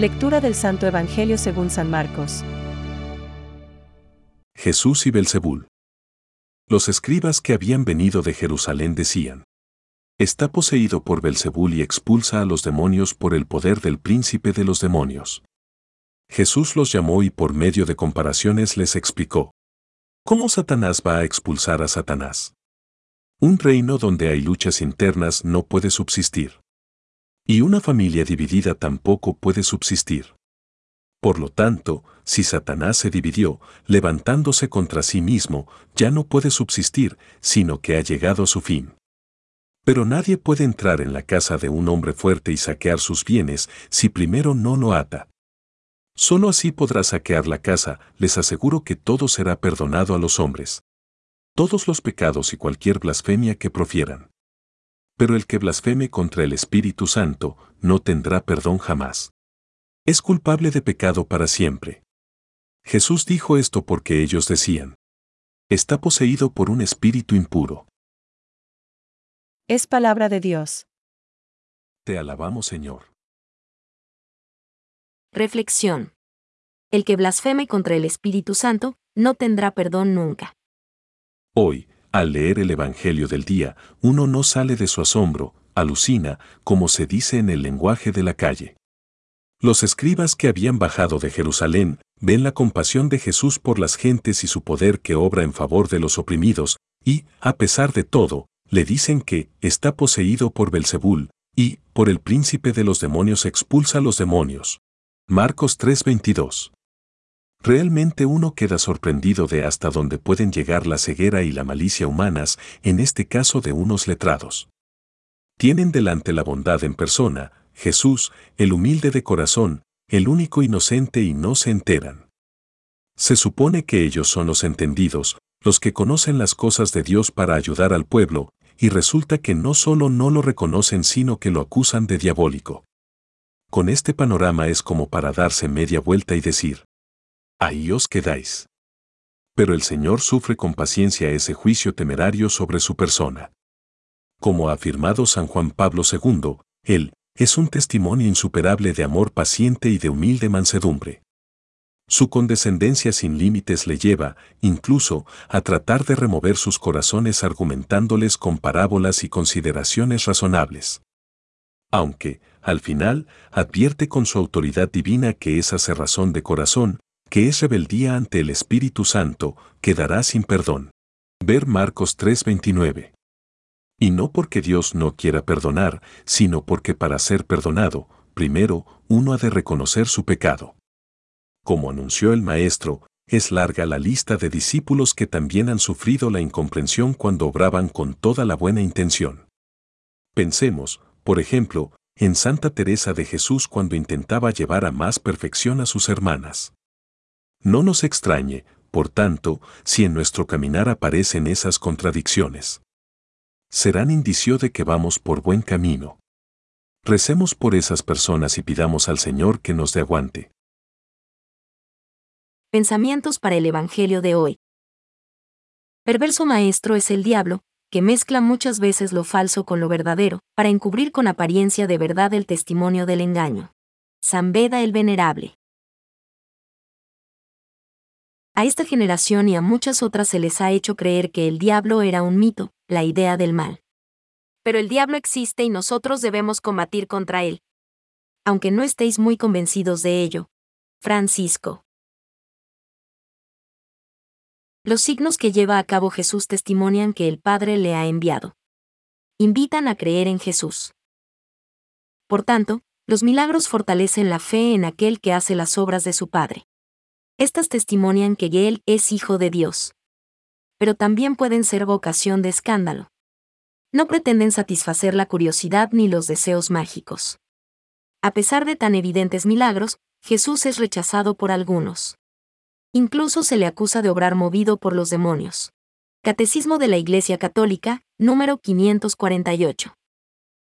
Lectura del Santo Evangelio según San Marcos. Jesús y Belzebul. Los escribas que habían venido de Jerusalén decían: Está poseído por Belzebul y expulsa a los demonios por el poder del príncipe de los demonios. Jesús los llamó y por medio de comparaciones les explicó: ¿Cómo Satanás va a expulsar a Satanás? Un reino donde hay luchas internas no puede subsistir. Y una familia dividida tampoco puede subsistir. Por lo tanto, si Satanás se dividió, levantándose contra sí mismo, ya no puede subsistir, sino que ha llegado a su fin. Pero nadie puede entrar en la casa de un hombre fuerte y saquear sus bienes si primero no lo ata. Solo así podrá saquear la casa, les aseguro que todo será perdonado a los hombres. Todos los pecados y cualquier blasfemia que profieran. Pero el que blasfeme contra el Espíritu Santo no tendrá perdón jamás. Es culpable de pecado para siempre. Jesús dijo esto porque ellos decían, está poseído por un espíritu impuro. Es palabra de Dios. Te alabamos Señor. Reflexión. El que blasfeme contra el Espíritu Santo no tendrá perdón nunca. Hoy, al leer el Evangelio del día, uno no sale de su asombro, alucina, como se dice en el lenguaje de la calle. Los escribas que habían bajado de Jerusalén ven la compasión de Jesús por las gentes y su poder que obra en favor de los oprimidos, y, a pesar de todo, le dicen que está poseído por Belzebul, y, por el príncipe de los demonios expulsa a los demonios. Marcos 3:22. Realmente uno queda sorprendido de hasta dónde pueden llegar la ceguera y la malicia humanas, en este caso de unos letrados. Tienen delante la bondad en persona, Jesús, el humilde de corazón, el único inocente y no se enteran. Se supone que ellos son los entendidos, los que conocen las cosas de Dios para ayudar al pueblo, y resulta que no solo no lo reconocen sino que lo acusan de diabólico. Con este panorama es como para darse media vuelta y decir, ahí os quedáis. Pero el Señor sufre con paciencia ese juicio temerario sobre su persona. Como ha afirmado San Juan Pablo II, Él es un testimonio insuperable de amor paciente y de humilde mansedumbre. Su condescendencia sin límites le lleva, incluso, a tratar de remover sus corazones argumentándoles con parábolas y consideraciones razonables. Aunque, al final, advierte con su autoridad divina que esa cerrazón de corazón, que es rebeldía ante el Espíritu Santo, quedará sin perdón. Ver Marcos 3:29. Y no porque Dios no quiera perdonar, sino porque para ser perdonado, primero, uno ha de reconocer su pecado. Como anunció el Maestro, es larga la lista de discípulos que también han sufrido la incomprensión cuando obraban con toda la buena intención. Pensemos, por ejemplo, en Santa Teresa de Jesús cuando intentaba llevar a más perfección a sus hermanas. No nos extrañe, por tanto, si en nuestro caminar aparecen esas contradicciones. Serán indicio de que vamos por buen camino. Recemos por esas personas y pidamos al Señor que nos dé aguante. Pensamientos para el Evangelio de hoy. Perverso maestro es el diablo, que mezcla muchas veces lo falso con lo verdadero, para encubrir con apariencia de verdad el testimonio del engaño. San Beda el Venerable. A esta generación y a muchas otras se les ha hecho creer que el diablo era un mito, la idea del mal. Pero el diablo existe y nosotros debemos combatir contra él. Aunque no estéis muy convencidos de ello. Francisco. Los signos que lleva a cabo Jesús testimonian que el Padre le ha enviado. Invitan a creer en Jesús. Por tanto, los milagros fortalecen la fe en aquel que hace las obras de su Padre. Estas testimonian que Él es Hijo de Dios. Pero también pueden ser vocación de escándalo. No pretenden satisfacer la curiosidad ni los deseos mágicos. A pesar de tan evidentes milagros, Jesús es rechazado por algunos. Incluso se le acusa de obrar movido por los demonios. Catecismo de la Iglesia Católica, número 548.